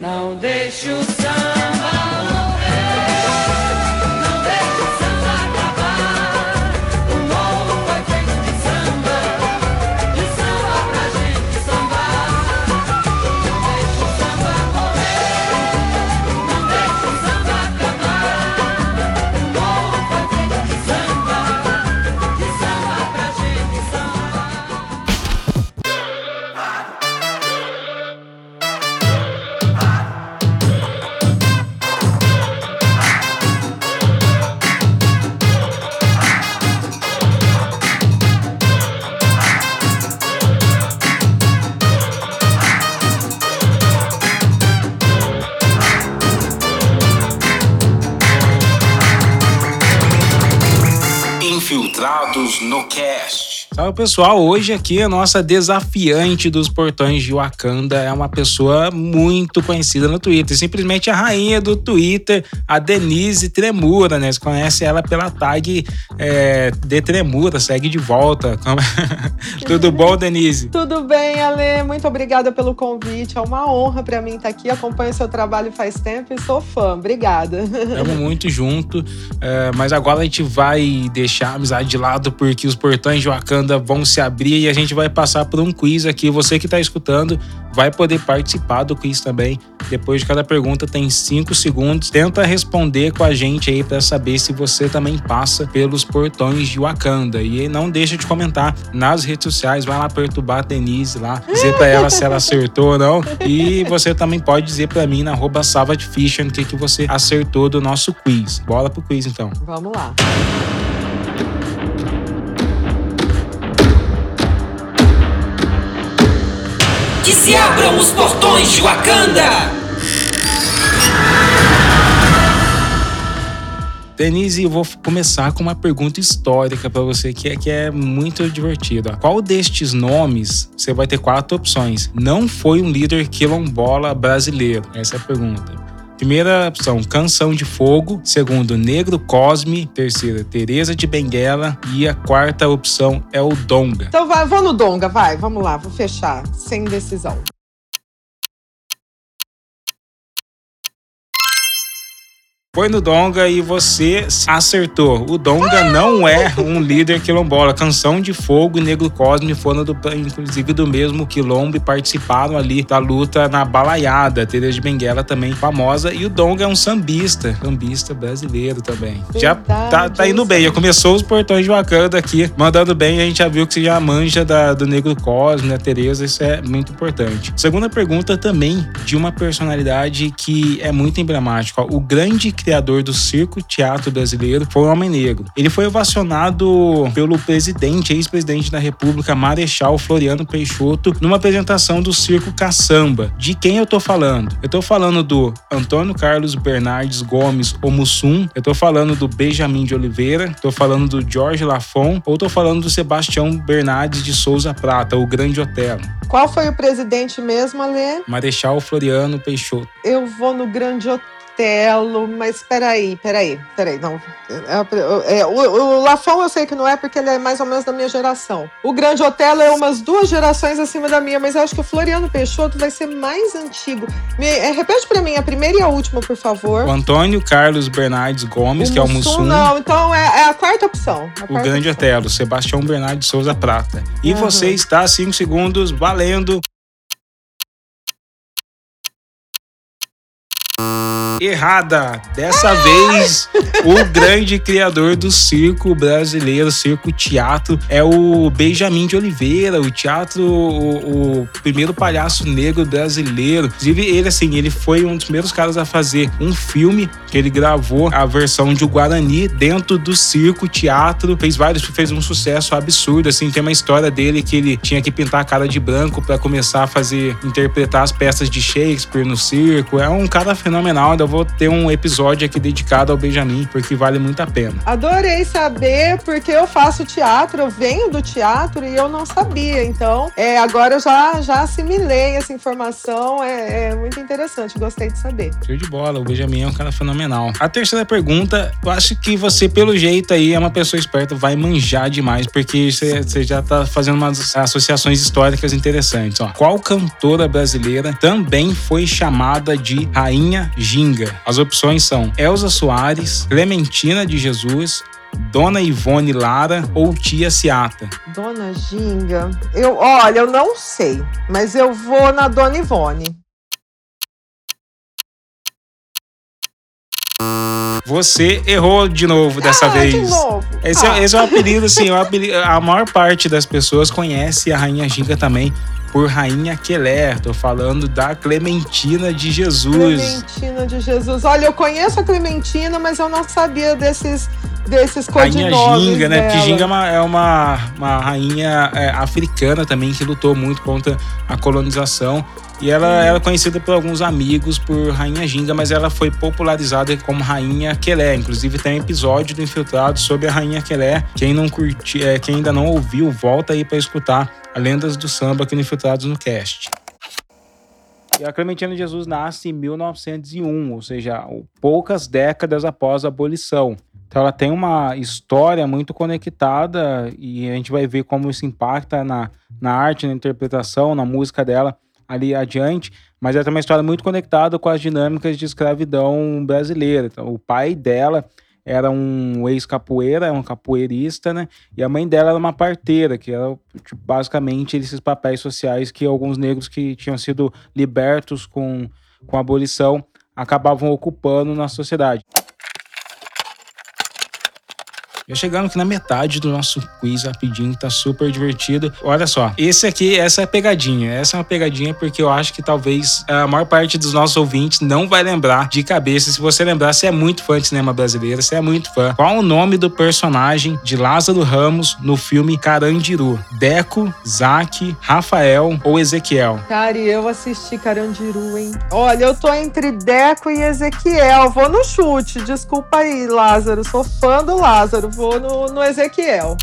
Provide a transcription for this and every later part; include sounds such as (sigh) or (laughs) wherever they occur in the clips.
Não deixe o samba No Cast. Salve pessoal, hoje aqui a nossa desafiante dos portões de Wakanda é uma pessoa muito conhecida no Twitter, simplesmente a rainha do Twitter, a Denise Tremura, né? Você conhece ela pela tag é, de Tremura, segue de volta. (laughs) Tudo bom, Denise? Tudo bem, Ale, muito obrigada pelo convite, é uma honra para mim estar aqui, acompanho seu trabalho faz tempo e sou fã, obrigada. Estamos (laughs) muito junto, é, mas agora a gente vai deixar a amizade de lado porque os portões de Wakanda vão se abrir e a gente vai passar por um quiz aqui. Você que está escutando vai poder participar do quiz também. Depois de cada pergunta tem cinco segundos. Tenta responder com a gente aí para saber se você também passa pelos portões de Wakanda. E não deixa de comentar nas redes sociais. Vai lá perturbar a Denise lá, dizer para ela se ela acertou ou não. E você também pode dizer para mim na arroba o que, que você acertou do nosso quiz. Bora pro quiz então. Vamos lá. Que se abram os portões de Wakanda! Denise, eu vou começar com uma pergunta histórica para você que é, que é muito divertida. Qual destes nomes você vai ter quatro opções? Não foi um líder quilombola brasileiro? Essa é a pergunta. Primeira opção, Canção de Fogo. Segundo, Negro Cosme. Terceira, Teresa de Benguela. E a quarta opção é o Donga. Então vai, vou no Donga, vai. Vamos lá, vou fechar. Sem decisão. Foi no Donga e você acertou. O Donga não é um líder quilombola. Canção de Fogo e Negro Cosme foram, do, inclusive, do mesmo quilombo e participaram ali da luta na balaiada. Teresa de Benguela também famosa. E o Donga é um sambista, sambista brasileiro também. Verdade, já tá, tá indo bem. Já começou os portões de Wakanda aqui, mandando bem. A gente já viu que você já manja da, do Negro Cosme, da Teresa. Isso é muito importante. Segunda pergunta também de uma personalidade que é muito emblemática. O grande criador do circo teatro brasileiro, foi o Homem Negro. Ele foi ovacionado pelo presidente, ex-presidente da República, Marechal Floriano Peixoto, numa apresentação do circo Caçamba. De quem eu tô falando? Eu tô falando do Antônio Carlos Bernardes Gomes, o Mussum, eu tô falando do Benjamin de Oliveira, tô falando do Jorge Lafon, ou tô falando do Sebastião Bernardes de Souza Prata, o Grande Otelo. Qual foi o presidente mesmo, Ale? Marechal Floriano Peixoto. Eu vou no Grande Otelo Martelo, mas peraí, peraí, peraí, não. É, é, o, o Lafon eu sei que não é porque ele é mais ou menos da minha geração. O Grande Otelo é umas duas gerações acima da minha, mas eu acho que o Floriano Peixoto vai ser mais antigo. Me, é, repete pra mim a primeira e a última, por favor. O Antônio Carlos Bernardes Gomes, o que é o Mussum. Não, então é, é a quarta opção. A O quarta Grande opção. Otelo, Sebastião Bernardes Souza Prata. E Aham. você está 5 segundos valendo. Errada! Dessa vez, o grande criador do circo brasileiro, circo teatro, é o Benjamin de Oliveira, o teatro, o, o primeiro palhaço negro brasileiro. Inclusive, ele, assim, ele foi um dos primeiros caras a fazer um filme que ele gravou a versão de Guarani dentro do circo teatro. Fez vários, fez um sucesso absurdo, assim. Tem uma história dele que ele tinha que pintar a cara de branco para começar a fazer, interpretar as peças de Shakespeare no circo. É um cara fenomenal, ainda vou ter um episódio aqui dedicado ao Benjamin, porque vale muito a pena. Adorei saber, porque eu faço teatro, eu venho do teatro e eu não sabia. Então, é, agora eu já, já assimilei essa informação. É, é muito interessante, gostei de saber. Show de bola, o Benjamin é um cara fenomenal. A terceira pergunta, eu acho que você, pelo jeito aí, é uma pessoa esperta, vai manjar demais, porque você, já tá fazendo umas associações históricas interessantes. Ó. Qual cantora brasileira também foi chamada de Rainha Ginga? As opções são Elza Soares, Clementina de Jesus, Dona Ivone Lara ou Tia Ciata? Dona Ginga. Eu, olha, eu não sei, mas eu vou na Dona Ivone. Você errou de novo dessa ah, vez. De novo. Esse, ah. é, esse é o apelido, assim, é o (laughs) apelido, a maior parte das pessoas conhece a Rainha Ginga também por Rainha Quelé. Tô falando da Clementina de Jesus. Clementina de Jesus. Olha, eu conheço a Clementina, mas eu não sabia desses desses codinomes Rainha Ginga, né? dela. Porque Ginga é uma, é uma, uma rainha é, africana também que lutou muito contra a colonização. E ela era conhecida por alguns amigos por Rainha Ginga, mas ela foi popularizada como Rainha Quelé. Inclusive tem um episódio do Infiltrado sobre a Rainha Quelé. Quem não curti, é, quem ainda não ouviu, volta aí para escutar a Lendas do Samba aqui no Infiltrados no Cast. E a Clementina Jesus nasce em 1901, ou seja, poucas décadas após a abolição. Então ela tem uma história muito conectada e a gente vai ver como isso impacta na, na arte, na interpretação, na música dela ali adiante, mas ela tem uma história muito conectada com as dinâmicas de escravidão brasileira. Então, o pai dela era um ex-capoeira, um capoeirista, né? E a mãe dela era uma parteira, que era tipo, basicamente esses papéis sociais que alguns negros que tinham sido libertos com, com a abolição acabavam ocupando na sociedade. Já chegando aqui na metade do nosso quiz rapidinho, tá super divertido. Olha só, esse aqui, essa é pegadinha. Essa é uma pegadinha porque eu acho que talvez a maior parte dos nossos ouvintes não vai lembrar de cabeça. Se você lembrar, você é muito fã de cinema brasileiro, você é muito fã. Qual o nome do personagem de Lázaro Ramos no filme Carandiru? Deco, Zaque, Rafael ou Ezequiel? Cara, eu assisti Carandiru, hein? Olha, eu tô entre Deco e Ezequiel. Vou no chute. Desculpa aí, Lázaro. Sou fã do Lázaro. Vou no, no Ezequiel.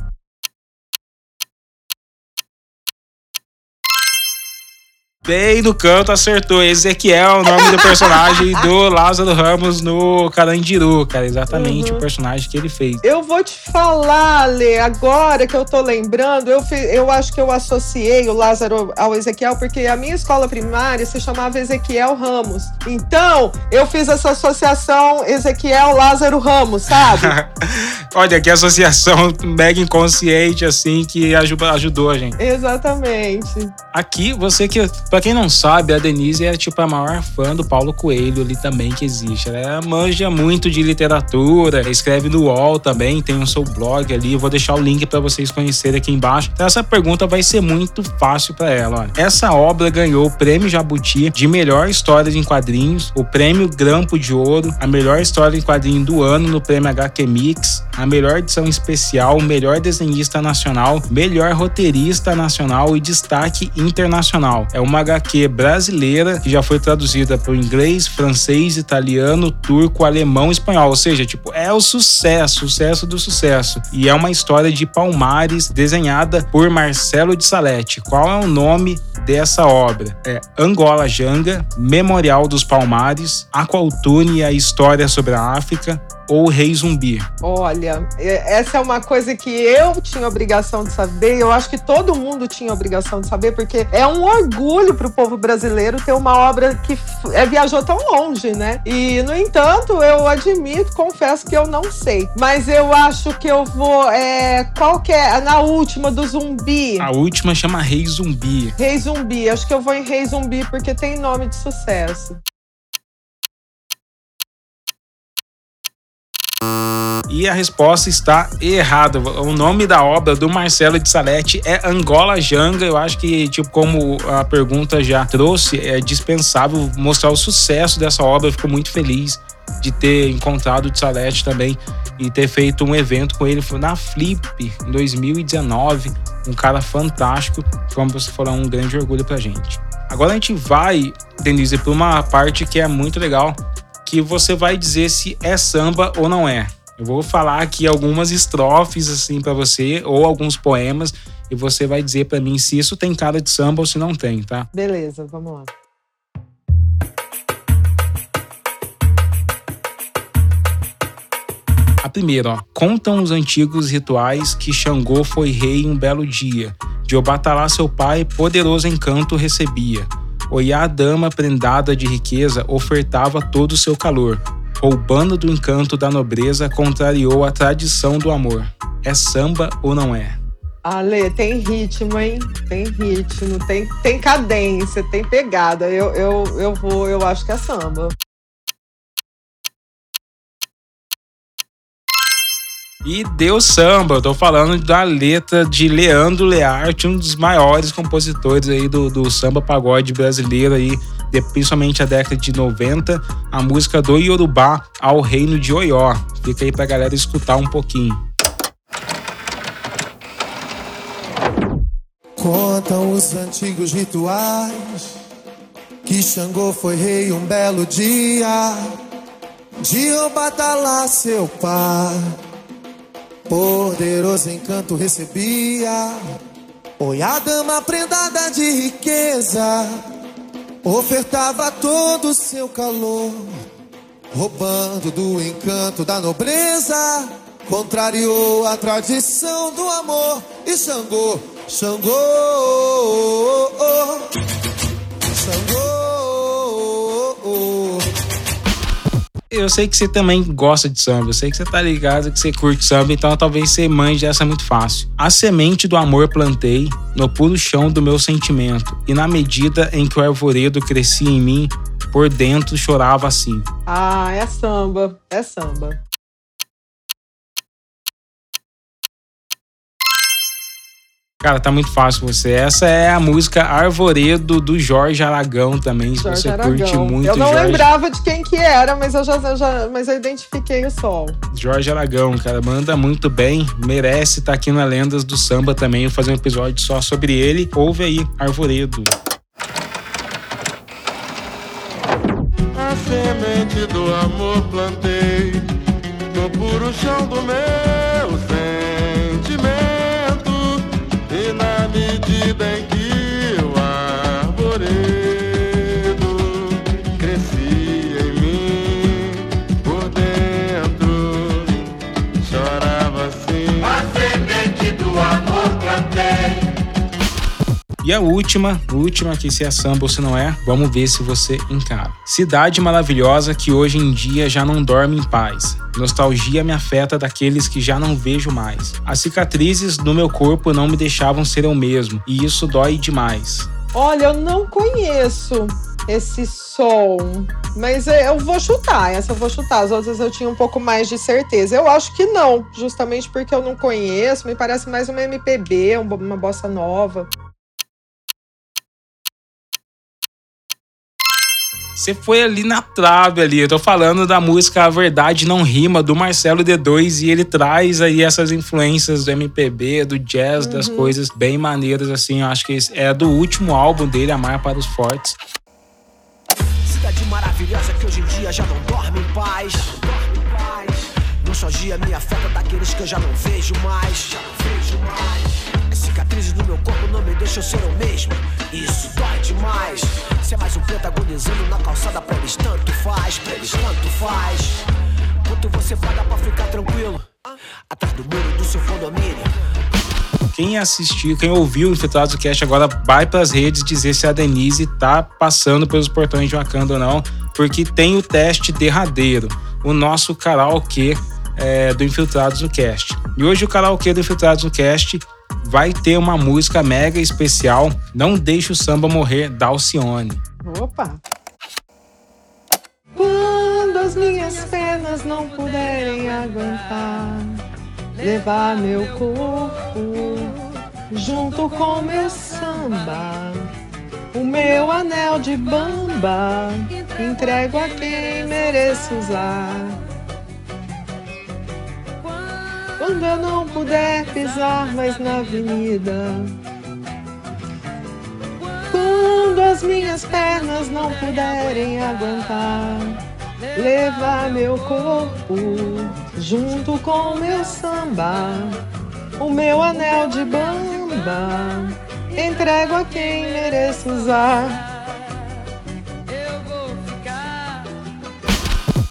Bem no canto acertou. Ezequiel, o nome do personagem do Lázaro Ramos no Carandiru, cara. Exatamente Uhum. o personagem que ele fez. Eu vou te falar, Lê, agora que eu tô lembrando, eu, fi- eu acho que eu associei o Lázaro ao Ezequiel, porque a minha escola primária se chamava Ezequiel Ramos. Então, eu fiz essa associação Ezequiel Lázaro Ramos, sabe? (laughs) Olha, que associação mega inconsciente, assim, que ajudou a gente. Exatamente. Aqui, você que, pra quem não sabe, a Denise é tipo a maior fã do Paulo Coelho ali também que existe. Ela manja muito de literatura, escreve no UOL também, tem o seu blog ali. Eu vou deixar o link pra vocês conhecerem aqui embaixo. Então, essa pergunta vai ser muito fácil pra ela. Olha. Essa obra ganhou o prêmio Jabuti de melhor história em quadrinhos, o prêmio Grampo de Ouro, a melhor história em quadrinho do ano no prêmio HQ Mix, a melhor edição especial, melhor desenhista nacional, melhor roteirista nacional e destaque internacional. É uma HQ brasileira que já foi traduzida para o inglês, francês, italiano, turco, alemão, espanhol. Ou seja, tipo, é o sucesso, sucesso do sucesso. E é uma história de Palmares desenhada por Marcelo de Salete. Qual é o nome dessa obra? É Angola Janga, Memorial dos Palmares, Aqualtune e a História sobre a África, ou Rei Zumbi? Olha, essa é uma coisa que eu tinha obrigação de saber, eu acho que todo mundo tinha obrigação de saber, porque é um orgulho para o povo brasileiro ter uma obra que é, viajou tão longe, né? E, no entanto, eu admito, confesso que eu não sei. Mas eu acho que eu vou. É, qual que é? Na última, do zumbi. A última chama Rei Zumbi. Rei Zumbi, acho que eu vou em Rei Zumbi porque tem nome de sucesso. E a resposta está errada. O nome da obra do Marcelo de Salete é Angola Janga. Eu acho que, tipo, como a pergunta já trouxe, é dispensável mostrar o sucesso dessa obra. Eu fico muito feliz de ter encontrado o de Salete também e ter feito um evento com ele. Foi na Flip em 2019. Um cara fantástico. Como você falou, é um grande orgulho pra gente. Agora a gente vai, Denise, para uma parte que é muito legal que você vai dizer se é samba ou não é. Eu vou falar aqui algumas estrofes assim para você ou alguns poemas e você vai dizer para mim se isso tem cara de samba ou se não tem, tá? Beleza, vamos lá. A primeira, ó. Contam os antigos rituais que Xangô foi rei um belo dia. De Obatalá seu pai, poderoso encanto recebia. Oiá dama prendada de riqueza ofertava todo o seu calor roubando do encanto da nobreza, contrariou a tradição do amor. É samba ou não é? Ale, tem ritmo, hein? Tem ritmo, tem, tem cadência, tem pegada. Eu, eu, eu vou, eu acho que é samba. E deu samba, eu tô falando da letra de Leandro Learte, um dos maiores compositores aí do, do samba pagode brasileiro aí, de, principalmente a década de 90, a música do Yorubá ao Reino de Oió. Fica aí pra galera escutar um pouquinho. Contam os antigos rituais que Xangô foi rei um belo dia. De Obatalá, seu pai, poderoso encanto recebia. Oi, a dama prendada de riqueza ofertava todo o seu calor, roubando do encanto da nobreza, contrariou a tradição do amor e Xangô, Xangô, Xangô. Eu sei que você também gosta de samba, eu sei que você tá ligado que você curte samba, então talvez você mande essa muito fácil. A semente do amor plantei no puro chão do meu sentimento, e na medida em que o arvoredo crescia em mim, por dentro chorava assim. Ah, é samba, é samba. Cara, tá muito fácil você. Essa é a música Arvoredo do Jorge Aragão também, se Jorge você Aragão. curte muito Eu não Jorge. lembrava de quem que era, mas eu já, eu já mas eu identifiquei o som. Jorge Aragão, cara, manda muito bem, merece estar aqui na Lendas do Samba também, eu vou fazer um episódio só sobre ele. Ouve aí, Arvoredo. A semente do amor plantei no puro chão do meu E a última, última que se é samba ou se não é, vamos ver se você encara. Cidade maravilhosa que hoje em dia já não dorme em paz. Nostalgia me afeta daqueles que já não vejo mais. As cicatrizes no meu corpo não me deixavam ser eu mesmo, e isso dói demais. Olha, eu não conheço esse som, mas é, eu vou chutar. Essa eu vou chutar. As outras eu tinha um pouco mais de certeza. Eu acho que não, justamente porque eu não conheço. Me parece mais uma MPB, um uma bossa nova. Você foi ali na trave ali. Eu tô falando da música A Verdade Não Rima, do Marcelo D2, e ele traz aí essas influências do MPB, do jazz, das coisas bem maneiras, assim. Eu acho que é do último álbum dele, Amar para os Fortes. Cidade maravilhosa que hoje em dia já não dorme em paz. Nostalgia me afeta daqueles que eu já não vejo mais. Já não vejo mais. Cicatrizes no meu corpo não me deixam ser o mesmo. Isso dói demais. Ser mais um preto agonizando na calçada pra eles tanto faz, pra eles tanto faz. Quanto você paga pra ficar tranquilo? Atrás do muro do seu condomínio. Quem assistiu, quem ouviu o Infiltrados do Cast agora vai pras redes dizer se a Denise tá passando pelos portões de Wakanda ou não, porque tem o teste derradeiro, o nosso karaokê é, do Infiltrados no Cast. E hoje o karaokê do Infiltrados no Cast vai ter uma música mega especial, Não Deixe o Samba Morrer, da Alcione. Opa! Quando as minhas pernas não puderem aguentar, levar meu corpo junto com meu samba, o meu anel de bamba, entrego a quem mereço usar. Quando eu não puder pisar mais na avenida, quando as minhas pernas não puderem aguentar, levar meu corpo junto com meu samba, o meu anel de bamba, entrego a quem mereço usar.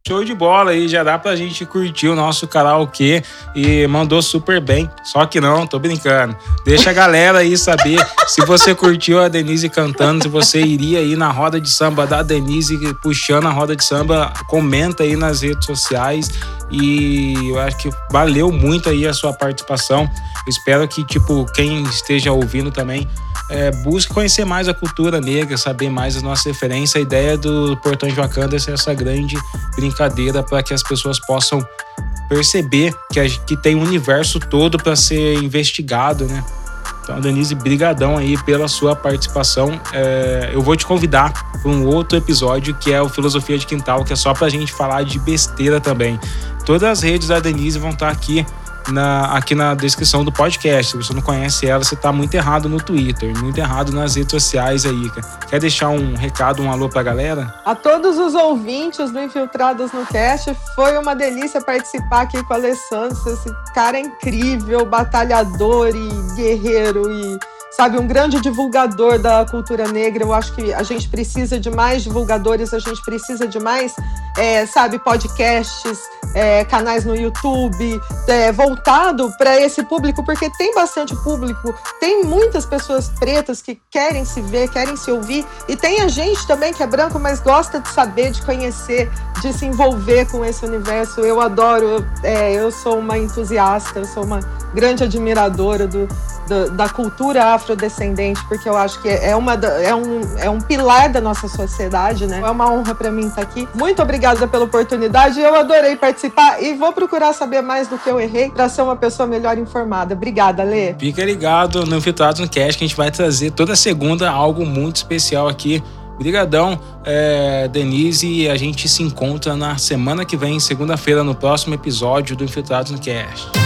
Show de bola aí, já dá pra gente curtir o nosso karaokê e mandou super bem. Só que não, tô brincando. Deixa a galera aí saber (laughs) se você curtiu a Denise cantando, se você iria aí na roda de samba da Denise puxando a roda de samba, comenta aí nas redes sociais e eu acho que valeu muito aí a sua participação. Espero que tipo quem esteja ouvindo também é, busque conhecer mais a cultura negra, saber mais as nossas referências. A ideia do Portão de Wakanda é essa grande brincadeira para que as pessoas possam perceber que, a, que tem um universo todo para ser investigado, né? Então, Denise, brigadão aí pela sua participação. É, eu vou te convidar para um outro episódio que é o Filosofia de Quintal, que é só para a gente falar de besteira também. Todas as redes da Denise vão estar aqui na, aqui na descrição do podcast. Se você não conhece ela, você está muito errado no Twitter, muito errado nas redes sociais aí. Quer deixar um recado, um alô pra galera? A todos os ouvintes do Infiltrados no Cast, foi uma delícia participar aqui com o Alessandro. Esse cara é incrível, batalhador e guerreiro e sabe, um grande divulgador da cultura negra. Eu acho que a gente precisa de mais divulgadores, a gente precisa de mais, é, sabe, podcasts, é, canais no YouTube, é, voltado para esse público, porque tem bastante público, tem muitas pessoas pretas que querem se ver, querem se ouvir, e tem a gente também que é branco, mas gosta de saber, de conhecer, de se envolver com esse universo. Eu adoro, é, eu sou uma entusiasta, eu sou uma grande admiradora do, do, da cultura afrodescendente, porque eu acho que é, uma, é, um, é um pilar da nossa sociedade, né? É uma honra para mim estar aqui. Muito obrigada pela oportunidade, eu adorei participar e vou procurar saber mais do que eu errei para ser uma pessoa melhor informada. Obrigada, Lê. Fica ligado no Infiltrados no Cast que a gente vai trazer toda segunda algo muito especial aqui. Obrigadão, é, Denise. A gente se encontra na semana que vem, segunda-feira, no próximo episódio do Infiltrados no Cast.